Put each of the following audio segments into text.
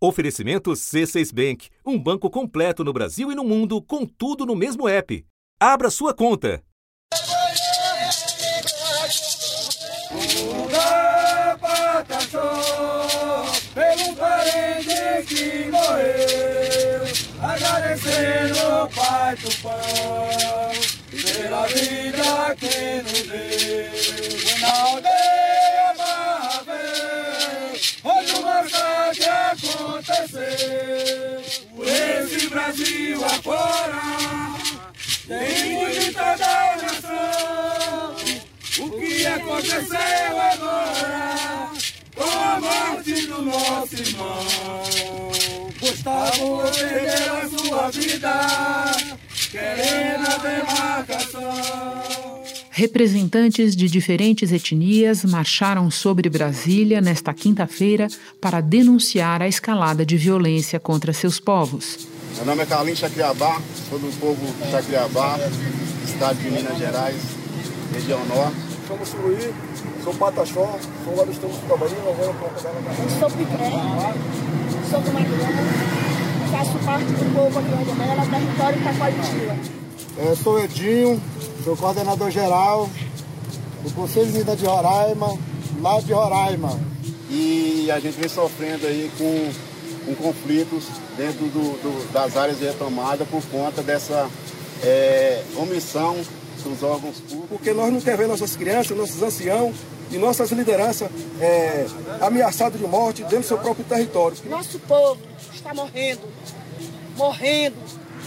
Oferecimento C6 Bank, um banco completo no Brasil e no mundo, com tudo no mesmo app. Abra sua conta. Pai do Pão, pela vida que nos deu. Massacre aconteceu, esse Brasil afora, tem muita da nação. O que aconteceu agora com a morte do nosso irmão? Gustavo perdeu a sua vida, querendo a demarcação. Representantes de diferentes etnias marcharam sobre Brasília nesta quinta-feira para denunciar a escalada de violência contra seus povos. Meu nome é Carlinhos Chacriabá, sou do povo Chacriabá, estado de Minas Gerais, região norte. Somos Suruí, sou Pataxó, sou lá do estado do Trabalhinho, agora para Eu sou Pitré, sou do Maquiana, faço parte do povo aqui Mela, território Taquaritinga. É, sou Edinho, sou coordenador geral do Conselho de Minas de Roraima, lá de Roraima. E a gente vem sofrendo aí com, com conflitos dentro do, do, das áreas de retomada por conta dessa é, omissão dos órgãos públicos. Porque nós não queremos ver nossas crianças, nossos anciãos e nossas lideranças é, ameaçados de morte dentro do seu próprio território. Nosso povo está morrendo, morrendo.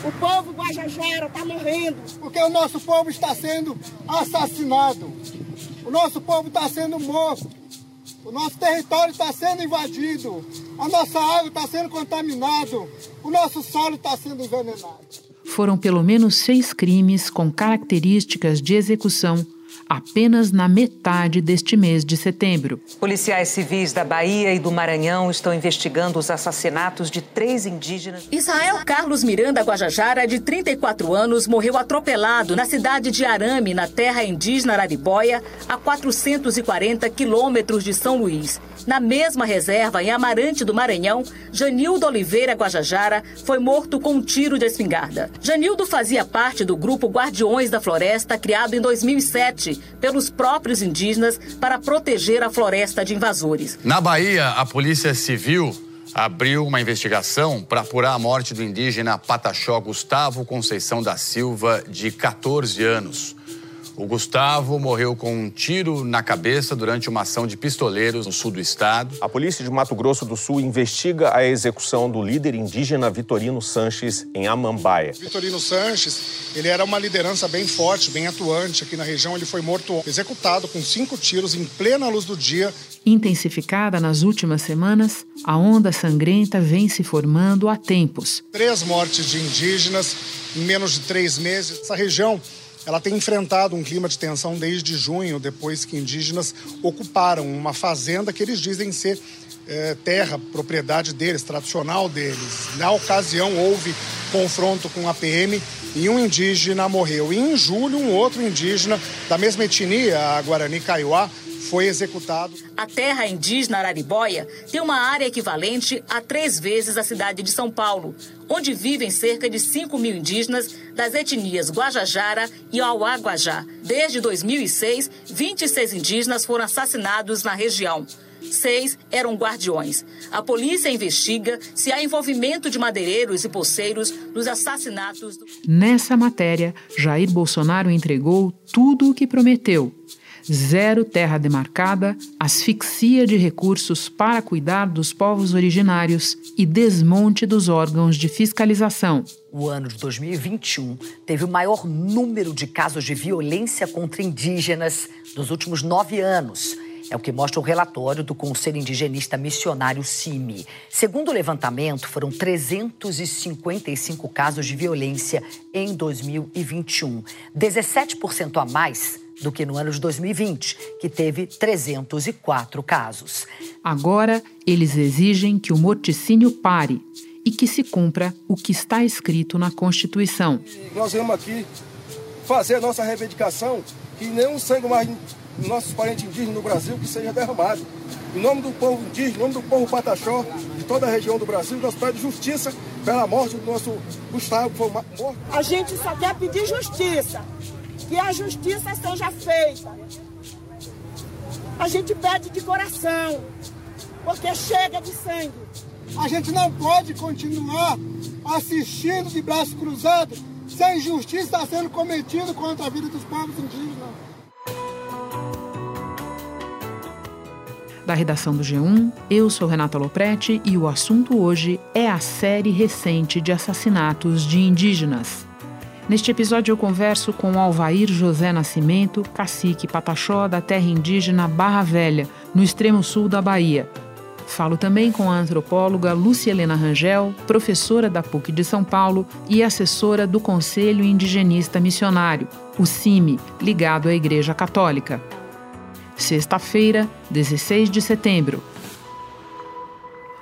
O povo Guajajara está morrendo. Porque o nosso povo está sendo assassinado. O nosso povo está sendo morto. O nosso território está sendo invadido. A nossa água está sendo contaminada. O nosso solo está sendo envenenado. Foram pelo menos seis crimes com características de execução apenas na metade deste mês de setembro. Policiais civis da Bahia e do Maranhão estão investigando os assassinatos de três indígenas. Israel Carlos Miranda Guajajara, de 34 anos, morreu atropelado na cidade de Arame, na terra indígena Araribóia, a 440 quilômetros de São Luís. Na mesma reserva, em Amarante do Maranhão, Janildo Oliveira Guajajara foi morto com um tiro de espingarda. Janildo fazia parte do grupo Guardiões da Floresta, criado em 2007 pelos próprios indígenas para proteger a floresta de invasores. Na Bahia, a Polícia Civil abriu uma investigação para apurar a morte do indígena Pataxó Gustavo Conceição da Silva, de 14 anos. O Gustavo morreu com um tiro na cabeça durante uma ação de pistoleiros no sul do estado. A polícia de Mato Grosso do Sul investiga a execução do líder indígena Vitorino Sanches em Amambaia. Vitorino Sanches, ele era uma liderança bem forte, bem atuante aqui na região. Ele foi morto, executado com cinco tiros em plena luz do dia. Intensificada nas últimas semanas, a onda sangrenta vem se formando há tempos. Três mortes de indígenas em menos de três meses. Essa região ela tem enfrentado um clima de tensão desde junho, depois que indígenas ocuparam uma fazenda que eles dizem ser é, terra, propriedade deles, tradicional deles. Na ocasião, houve confronto com a PM e um indígena morreu. E em julho, um outro indígena da mesma etnia, a Guarani Kaiowá, foi executado. A terra indígena Araribóia tem uma área equivalente a três vezes a cidade de São Paulo, onde vivem cerca de 5 mil indígenas das etnias Guajajara e Auaguajá. Desde 2006, 26 indígenas foram assassinados na região. Seis eram guardiões. A polícia investiga se há envolvimento de madeireiros e poceiros nos assassinatos. Do... Nessa matéria, Jair Bolsonaro entregou tudo o que prometeu zero terra demarcada, asfixia de recursos para cuidar dos povos originários e desmonte dos órgãos de fiscalização. O ano de 2021 teve o maior número de casos de violência contra indígenas dos últimos nove anos. É o que mostra o relatório do Conselho Indigenista Missionário CIMI. Segundo o levantamento, foram 355 casos de violência em 2021, 17% a mais do que no ano de 2020, que teve 304 casos. Agora, eles exigem que o morticínio pare e que se cumpra o que está escrito na Constituição. Nós vamos aqui fazer a nossa reivindicação que nenhum sangue mais dos nossos parentes indígenas no Brasil que seja derramado. Em nome do povo indígena, em nome do povo pataxó, de toda a região do Brasil. Nós pedimos justiça pela morte do nosso Gustavo, que foi morto. A gente só quer pedir justiça, que a justiça seja feita. A gente pede de coração, porque chega de sangue. A gente não pode continuar assistindo de braço cruzado sem justiça está sendo cometido contra a vida dos povos indígenas. Da redação do G1, eu sou Renata Loprete e o assunto hoje é a série recente de assassinatos de indígenas. Neste episódio eu converso com Alvair José Nascimento, cacique pataxó da terra indígena Barra Velha, no extremo sul da Bahia, Falo também com a antropóloga Lúcia Helena Rangel, professora da PUC de São Paulo e assessora do Conselho Indigenista Missionário, o CIMI, ligado à Igreja Católica. Sexta-feira, 16 de setembro.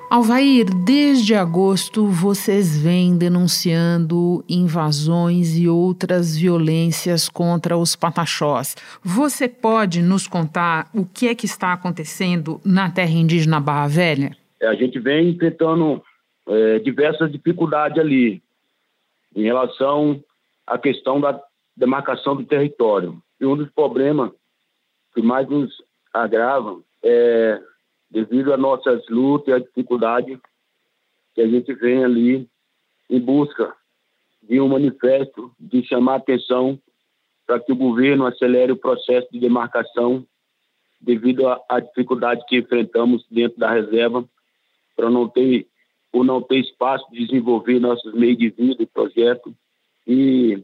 Alvair, desde agosto vocês vêm denunciando invasões e outras violências contra os pataxós. Você pode nos contar o que é que está acontecendo na terra indígena Barra Velha? É, a gente vem enfrentando é, diversas dificuldades ali em relação à questão da demarcação do território. E um dos problemas que mais nos agravam é devido às nossas lutas e à dificuldade que a gente vem ali em busca de um manifesto de chamar atenção para que o governo acelere o processo de demarcação devido à dificuldade que enfrentamos dentro da reserva para não ter ou não ter espaço de desenvolver nossos meios de vida e projeto. E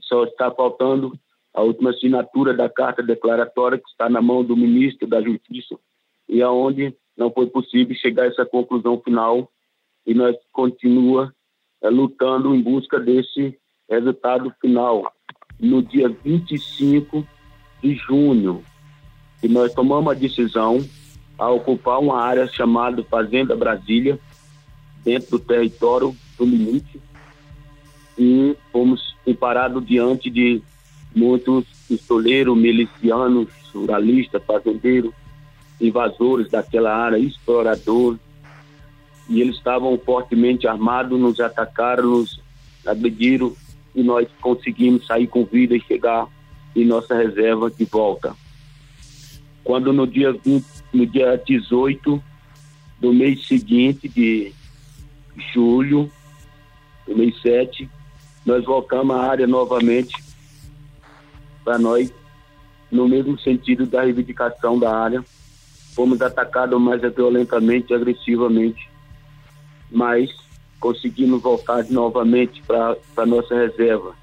só está faltando a última assinatura da carta declaratória que está na mão do ministro da Justiça e aonde não foi possível chegar a essa conclusão final e nós continua é, lutando em busca desse resultado final. No dia 25 de junho, e nós tomamos a decisão a ocupar uma área chamada Fazenda Brasília, dentro do território do limite, e fomos parados diante de muitos pistoleiros, milicianos, ruralistas, fazendeiros, invasores daquela área, exploradores, e eles estavam fortemente armados, nos atacaram, nos agrediram e nós conseguimos sair com vida e chegar em nossa reserva de volta. Quando no dia 20, no dia 18 do mês seguinte de julho, do mês 7, nós voltamos à área novamente para nós no mesmo sentido da reivindicação da área fomos atacados mais violentamente e agressivamente, mas conseguimos voltar novamente para a nossa reserva,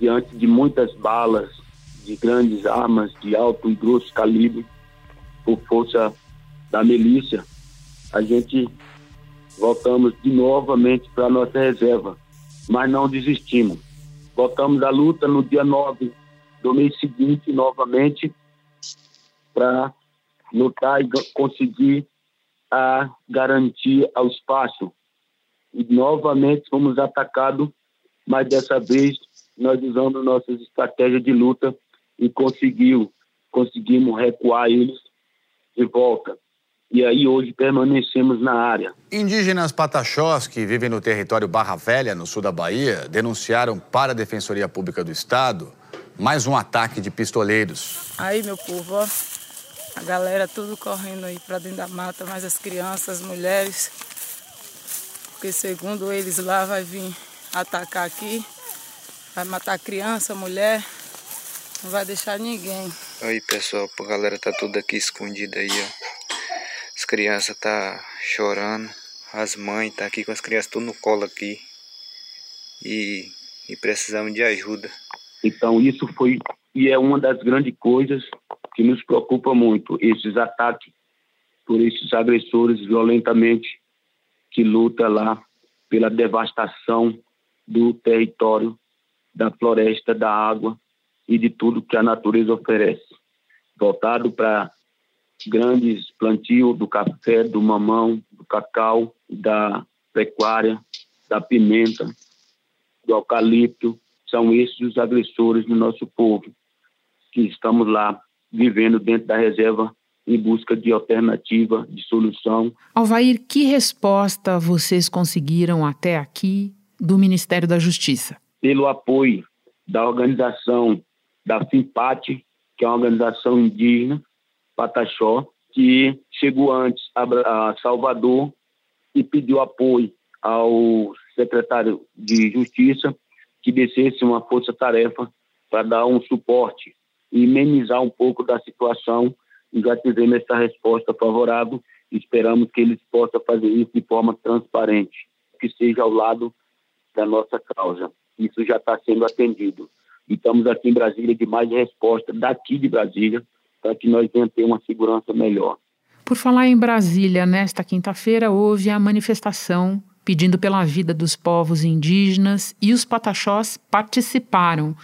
diante de muitas balas, de grandes armas de alto e grosso calibre, por força da milícia, a gente voltamos de novamente para nossa reserva, mas não desistimos. Voltamos à luta no dia 9 do mês seguinte, novamente, para lutar e conseguir a garantir ao espaço. E novamente fomos atacados, mas dessa vez nós usamos nossas estratégias de luta e conseguiu, conseguimos recuar eles de volta. E aí hoje permanecemos na área. Indígenas pataxós que vivem no território Barra Velha, no sul da Bahia, denunciaram para a Defensoria Pública do Estado mais um ataque de pistoleiros. Aí, meu povo, ó, a galera tudo correndo aí para dentro da mata, mas as crianças, as mulheres, porque segundo eles lá vai vir atacar aqui, vai matar criança, mulher, não vai deixar ninguém. Aí pessoal, a galera tá tudo aqui escondida aí, ó. As crianças tá chorando, as mães tá aqui com as crianças tudo no colo aqui. E, e precisamos de ajuda. Então isso foi e é uma das grandes coisas que nos preocupa muito, esses ataques por esses agressores violentamente que luta lá pela devastação do território, da floresta, da água e de tudo que a natureza oferece. Voltado para grandes plantios do café, do mamão, do cacau, da pecuária, da pimenta, do eucalipto, são esses os agressores do nosso povo, que estamos lá vivendo dentro da reserva em busca de alternativa, de solução. Alvair, que resposta vocês conseguiram até aqui do Ministério da Justiça? Pelo apoio da organização da FIMPAT, que é uma organização indígena, Pataxó, que chegou antes a Salvador e pediu apoio ao secretário de Justiça que descesse uma força-tarefa para dar um suporte e amenizar um pouco da situação. Já tivemos essa resposta favorável. Esperamos que eles possam fazer isso de forma transparente, que seja ao lado da nossa causa. Isso já está sendo atendido. E estamos aqui em Brasília de mais resposta daqui de Brasília para que nós venhamos ter uma segurança melhor. Por falar em Brasília, nesta quinta-feira houve a manifestação pedindo pela vida dos povos indígenas e os pataxós participaram.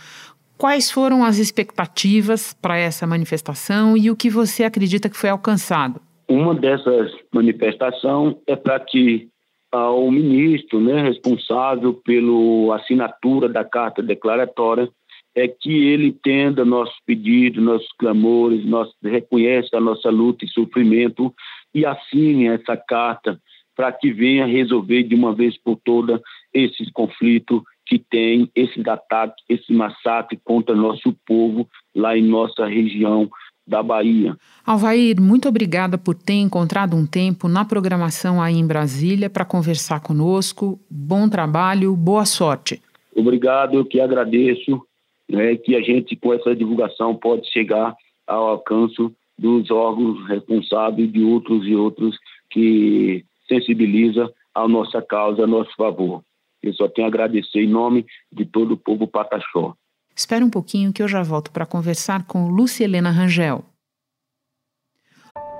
Quais foram as expectativas para essa manifestação e o que você acredita que foi alcançado? Uma dessas manifestações é para que o ministro né, responsável pela assinatura da carta declaratória é que ele entenda nossos pedidos, nossos clamores, nosso, reconheça a nossa luta e sofrimento e assine essa carta para que venha resolver de uma vez por todas esses conflitos que tem, esses ataques, esse massacre contra nosso povo lá em nossa região da Bahia. Alvair, muito obrigada por ter encontrado um tempo na programação aí em Brasília para conversar conosco. Bom trabalho, boa sorte. Obrigado, eu que agradeço né, que a gente, com essa divulgação, pode chegar ao alcance dos órgãos responsáveis de outros e outros que sensibiliza a nossa causa, a nosso favor. Eu só tenho a agradecer em nome de todo o povo pataxó. Espera um pouquinho que eu já volto para conversar com Lúcia Helena Rangel.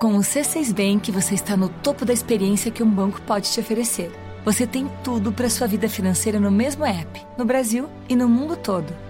Com o C6 Bank, você está no topo da experiência que um banco pode te oferecer. Você tem tudo para sua vida financeira no mesmo app, no Brasil e no mundo todo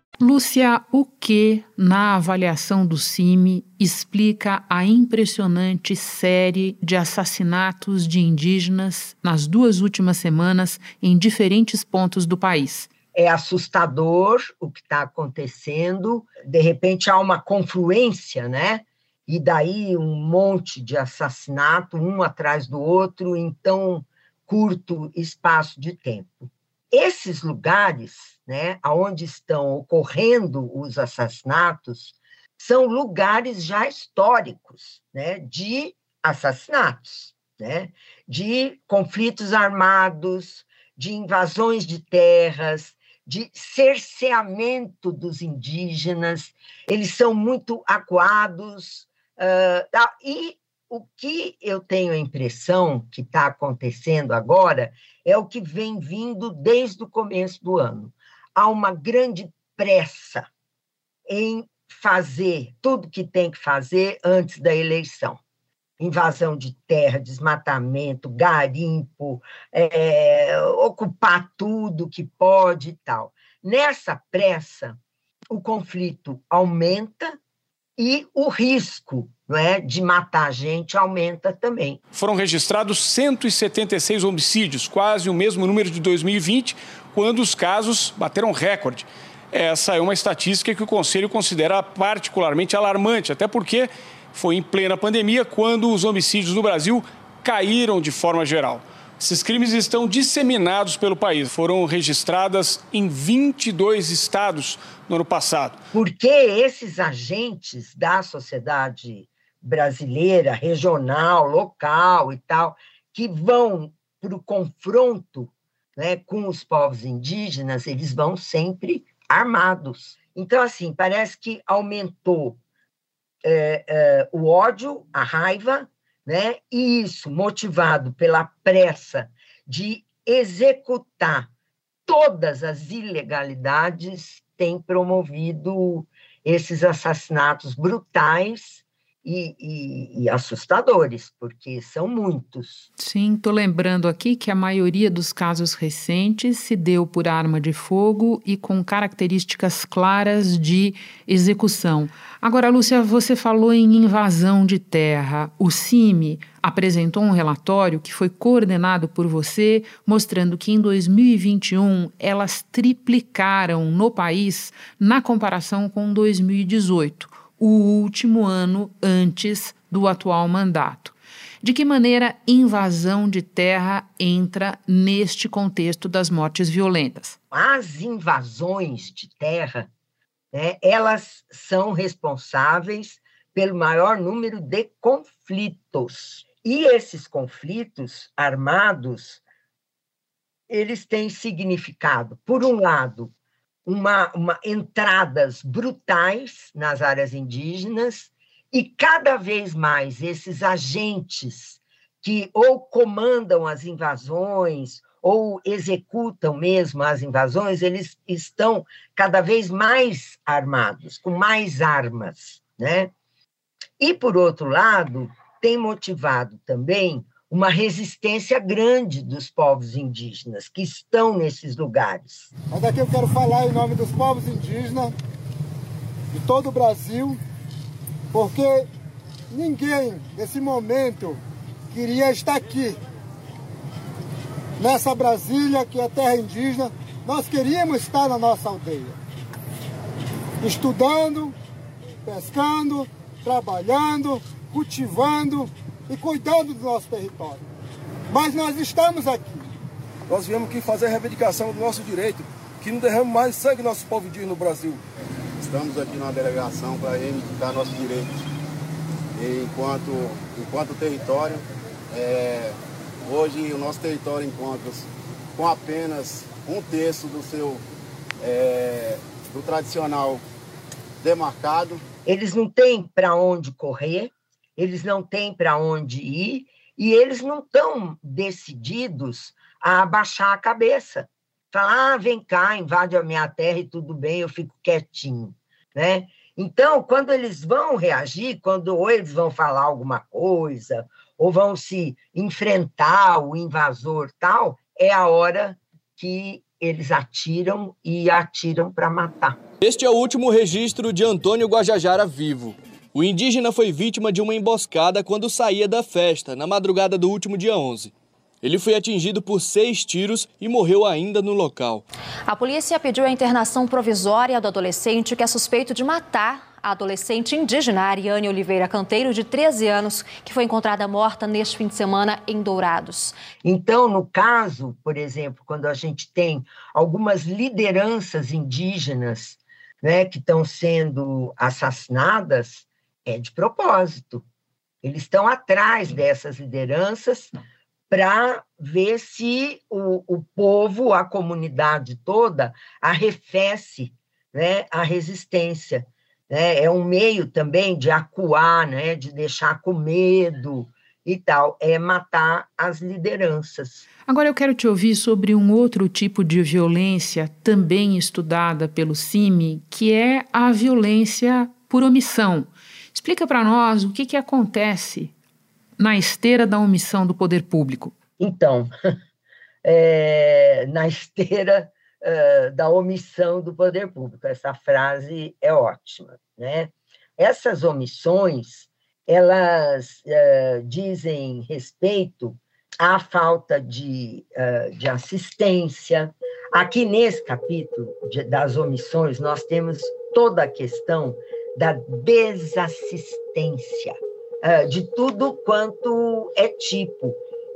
Lúcia, o que, na avaliação do CIMI, explica a impressionante série de assassinatos de indígenas nas duas últimas semanas em diferentes pontos do país? É assustador o que está acontecendo. De repente há uma confluência, né? E daí um monte de assassinato, um atrás do outro, em tão curto espaço de tempo. Esses lugares, né, onde estão ocorrendo os assassinatos, são lugares já históricos, né, de assassinatos, né, de conflitos armados, de invasões de terras, de cerceamento dos indígenas. Eles são muito acuados uh, e o que eu tenho a impressão que está acontecendo agora é o que vem vindo desde o começo do ano. Há uma grande pressa em fazer tudo que tem que fazer antes da eleição. Invasão de terra, desmatamento, garimpo, é, ocupar tudo que pode e tal. Nessa pressa, o conflito aumenta e o risco não é, de matar gente aumenta também. Foram registrados 176 homicídios, quase o mesmo número de 2020, quando os casos bateram recorde. Essa é uma estatística que o Conselho considera particularmente alarmante, até porque foi em plena pandemia quando os homicídios no Brasil caíram de forma geral. Esses crimes estão disseminados pelo país, foram registradas em 22 estados no ano passado. Porque esses agentes da sociedade brasileira, regional, local e tal, que vão para o confronto né, com os povos indígenas, eles vão sempre armados. Então, assim, parece que aumentou é, é, o ódio, a raiva, né? E isso, motivado pela pressa de executar todas as ilegalidades, tem promovido esses assassinatos brutais e, e, e, assustadores, porque são muitos. Sim, estou lembrando aqui que a maioria dos casos recentes se deu por arma de fogo e com características claras de execução. Agora, Lúcia, você falou em invasão de terra. O CIMI apresentou um relatório que foi coordenado por você, mostrando que em 2021 elas triplicaram no país na comparação com 2018 o último ano antes do atual mandato. De que maneira invasão de terra entra neste contexto das mortes violentas? As invasões de terra, né, elas são responsáveis pelo maior número de conflitos. E esses conflitos armados, eles têm significado, por um lado, uma, uma, entradas brutais nas áreas indígenas e cada vez mais esses agentes que ou comandam as invasões ou executam mesmo as invasões, eles estão cada vez mais armados, com mais armas, né? E por outro lado, tem motivado também uma resistência grande dos povos indígenas que estão nesses lugares. Mas aqui eu quero falar em nome dos povos indígenas de todo o Brasil, porque ninguém nesse momento queria estar aqui, nessa Brasília que é terra indígena. Nós queríamos estar na nossa aldeia, estudando, pescando, trabalhando, cultivando, e cuidando do nosso território. Mas nós estamos aqui. Nós viemos aqui fazer a reivindicação do nosso direito, que não derrame mais sangue nosso povo indígena no Brasil. Estamos aqui numa delegação para reivindicar nossos direitos. E enquanto, enquanto território, é, hoje o nosso território encontra-se com apenas um terço do seu é, do tradicional demarcado. Eles não têm para onde correr, eles não têm para onde ir e eles não estão decididos a abaixar a cabeça. Falar, ah, vem cá, invade a minha terra e tudo bem, eu fico quietinho, né? Então, quando eles vão reagir, quando ou eles vão falar alguma coisa, ou vão se enfrentar o invasor tal, é a hora que eles atiram e atiram para matar. Este é o último registro de Antônio Guajajara vivo. O indígena foi vítima de uma emboscada quando saía da festa, na madrugada do último dia 11. Ele foi atingido por seis tiros e morreu ainda no local. A polícia pediu a internação provisória do adolescente que é suspeito de matar a adolescente indígena Ariane Oliveira Canteiro, de 13 anos, que foi encontrada morta neste fim de semana em Dourados. Então, no caso, por exemplo, quando a gente tem algumas lideranças indígenas né, que estão sendo assassinadas, é de propósito. Eles estão atrás dessas lideranças para ver se o, o povo, a comunidade toda, arrefece né, a resistência. Né? É um meio também de acuar, né, de deixar com medo e tal, é matar as lideranças. Agora eu quero te ouvir sobre um outro tipo de violência também estudada pelo CIMI, que é a violência por omissão. Explica para nós o que, que acontece na esteira da omissão do poder público. Então, é, na esteira uh, da omissão do poder público, essa frase é ótima, né? Essas omissões, elas uh, dizem respeito à falta de, uh, de assistência. Aqui nesse capítulo de, das omissões, nós temos toda a questão da desassistência, uh, de tudo quanto é tipo.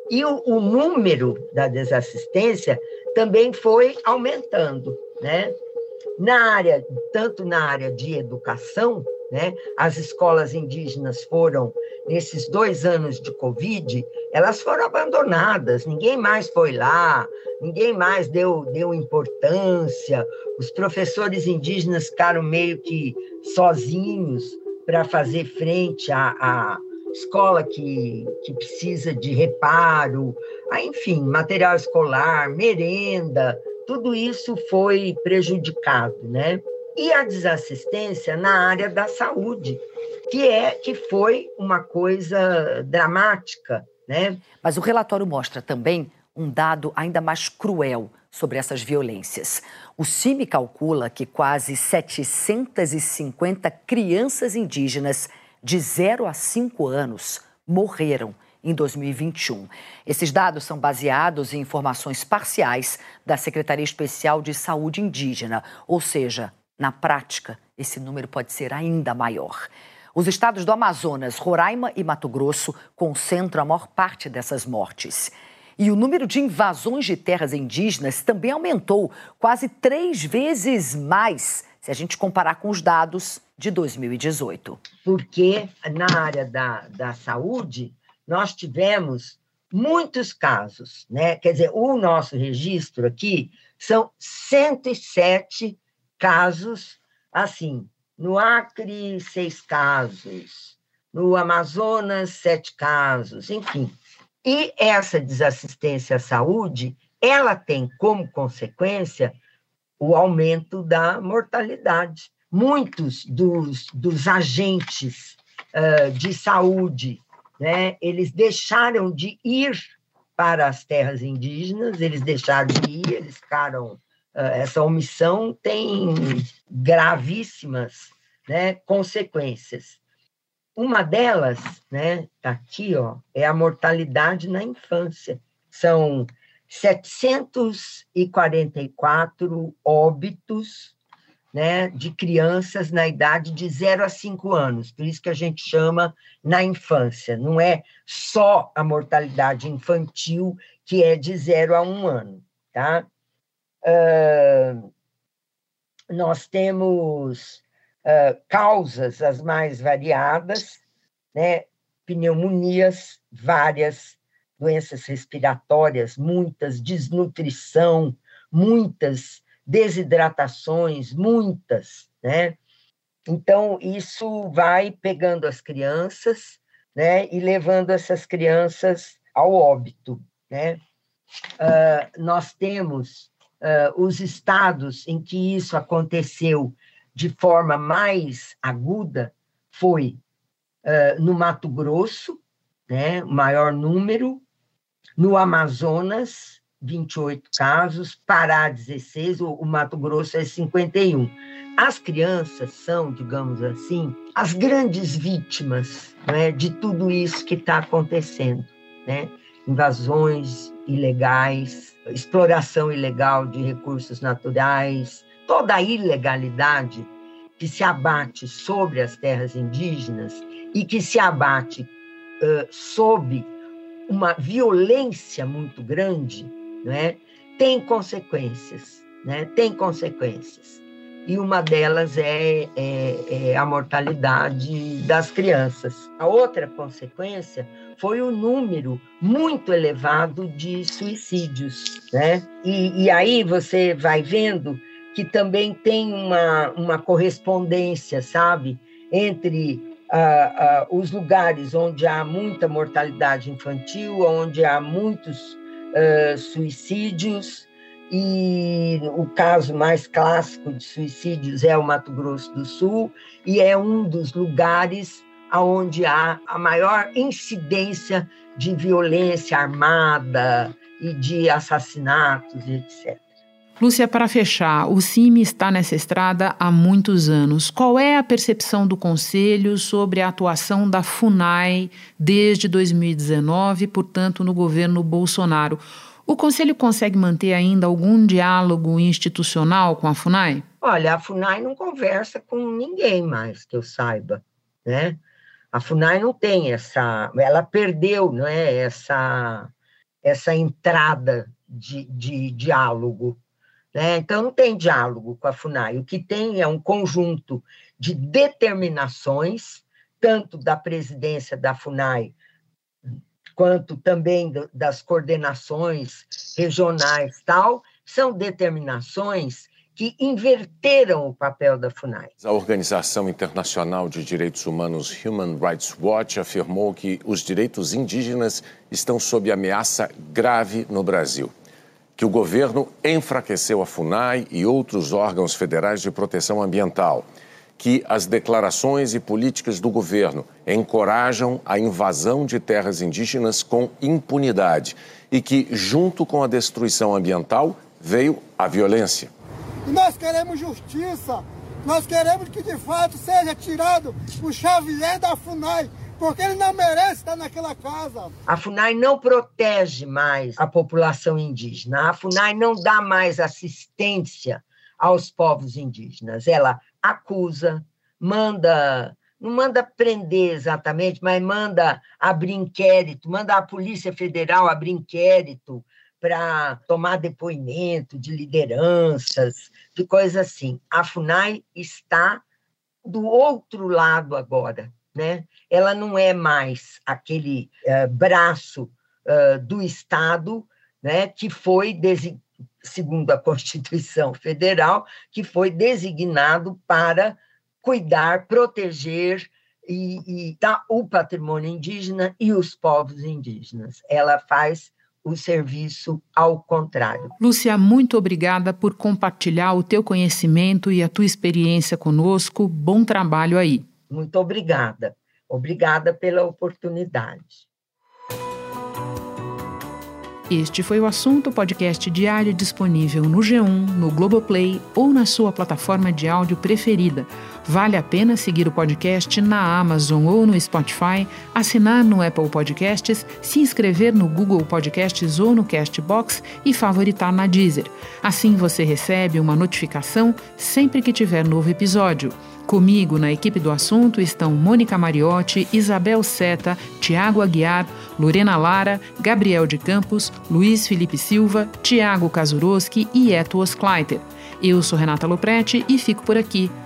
E o, número da desassistência também foi aumentando, né? Na área, tanto na área de educação, né? As escolas indígenas foram, nesses dois anos de Covid, elas foram abandonadas, ninguém mais foi lá, ninguém mais deu, deu importância, os professores indígenas ficaram meio que sozinhos para fazer frente à, à escola que, que precisa de reparo, ah, enfim, material escolar, merenda, tudo isso foi prejudicado, né? E a desassistência na área da saúde, que é que foi uma coisa dramática, né? Mas o relatório mostra também um dado ainda mais cruel sobre essas violências. O CIMI calcula que quase 750 crianças indígenas de 0 a 5 anos morreram em 2021. Esses dados são baseados em informações parciais da Secretaria Especial de Saúde Indígena, ou seja, na prática, esse número pode ser ainda maior. Os estados do Amazonas, Roraima e Mato Grosso concentram a maior parte dessas mortes. E o número de invasões de terras indígenas também aumentou quase três vezes mais se a gente comparar com os dados de 2018. Porque na área da, da saúde, nós tivemos muitos casos, né? Quer dizer, o nosso registro aqui são 107 casos, assim, no Acre, seis casos, no Amazonas, sete casos, enfim. E essa desassistência à saúde, ela tem como consequência o aumento da mortalidade. Muitos dos, dos agentes uh, de saúde né? Eles deixaram de ir para as terras indígenas, eles deixaram de ir, eles ficaram. Uh, essa omissão tem gravíssimas né, consequências. Uma delas, né, tá aqui, ó, é a mortalidade na infância. São 744 óbitos né, de crianças na idade de 0 a 5 anos, por isso que a gente chama na infância, não é só a mortalidade infantil, que é de 0 a 1 ano, tá? Nós temos uh, causas as mais variadas, né, pneumonias várias, doenças respiratórias, muitas, desnutrição, muitas desidratações, muitas, né? Então, isso vai pegando as crianças, né, e levando essas crianças ao óbito, né? Uh, nós temos uh, os estados em que isso aconteceu de forma mais aguda foi uh, no Mato Grosso, né, maior número, no Amazonas, 28 casos, Pará 16, o, o Mato Grosso é 51. As crianças são, digamos assim, as grandes vítimas né, de tudo isso que está acontecendo, né? Invasões ilegais, exploração ilegal de recursos naturais, toda a ilegalidade que se abate sobre as terras indígenas e que se abate uh, sob uma violência muito grande, né, tem consequências, né, tem consequências. E uma delas é, é, é a mortalidade das crianças. A outra consequência foi o número muito elevado de suicídios, né? E, e aí você vai vendo que também tem uma, uma correspondência, sabe, entre uh, uh, os lugares onde há muita mortalidade infantil, onde há muitos uh, suicídios, e o caso mais clássico de suicídios é o Mato Grosso do Sul, e é um dos lugares onde há a maior incidência de violência armada e de assassinatos, etc. Lúcia, para fechar, o CIMI está nessa estrada há muitos anos. Qual é a percepção do Conselho sobre a atuação da FUNAI desde 2019, portanto, no governo Bolsonaro? O Conselho consegue manter ainda algum diálogo institucional com a FUNAI? Olha, a FUNAI não conversa com ninguém mais, que eu saiba, né? A FUNAI não tem essa... Ela perdeu não é, essa, essa entrada de, de diálogo né? Então, não tem diálogo com a FUNAI. O que tem é um conjunto de determinações, tanto da presidência da FUNAI, quanto também das coordenações regionais tal, são determinações que inverteram o papel da FUNAI. A Organização Internacional de Direitos Humanos Human Rights Watch afirmou que os direitos indígenas estão sob ameaça grave no Brasil. que o governo enfraqueceu a FUNAI e outros órgãos federais de proteção ambiental, que as declarações e políticas do governo encorajam a invasão de terras indígenas com impunidade e que, junto com a destruição ambiental, veio a violência. E nós queremos justiça, nós queremos que de fato seja tirado o Xavier da FUNAI, porque ele não merece estar naquela casa. A FUNAI não protege mais a população indígena, a FUNAI não dá mais assistência aos povos indígenas. Ela acusa, manda, não manda prender exatamente, mas manda abrir inquérito, manda a Polícia Federal abrir inquérito para tomar depoimento de lideranças, de coisas assim. A FUNAI está do outro lado agora, né? Ela não é mais aquele uh, braço uh, do Estado, né? Que foi segundo a Constituição Federal, que foi designado para cuidar, proteger e, e dar o patrimônio indígena e os povos indígenas. Ela faz o serviço ao contrário. Lúcia, muito obrigada por compartilhar o teu conhecimento e a tua experiência conosco. Bom trabalho aí. Muito obrigada. Obrigada pela oportunidade. Este foi o assunto podcast diário disponível no G1, no Globoplay ou na sua plataforma de áudio preferida. Vale a pena seguir o podcast na Amazon ou no Spotify, assinar no Apple Podcasts, se inscrever no Google Podcasts ou no Castbox e favoritar na Deezer. Assim você recebe uma notificação sempre que tiver novo episódio. Comigo na equipe do assunto estão Mônica Mariotti, Isabel Seta, Tiago Aguiar, Lorena Lara, Gabriel de Campos, Luiz Felipe Silva, Tiago Kazuroski e Eto Oskleiter. Eu sou Renata Loprete e fico por aqui.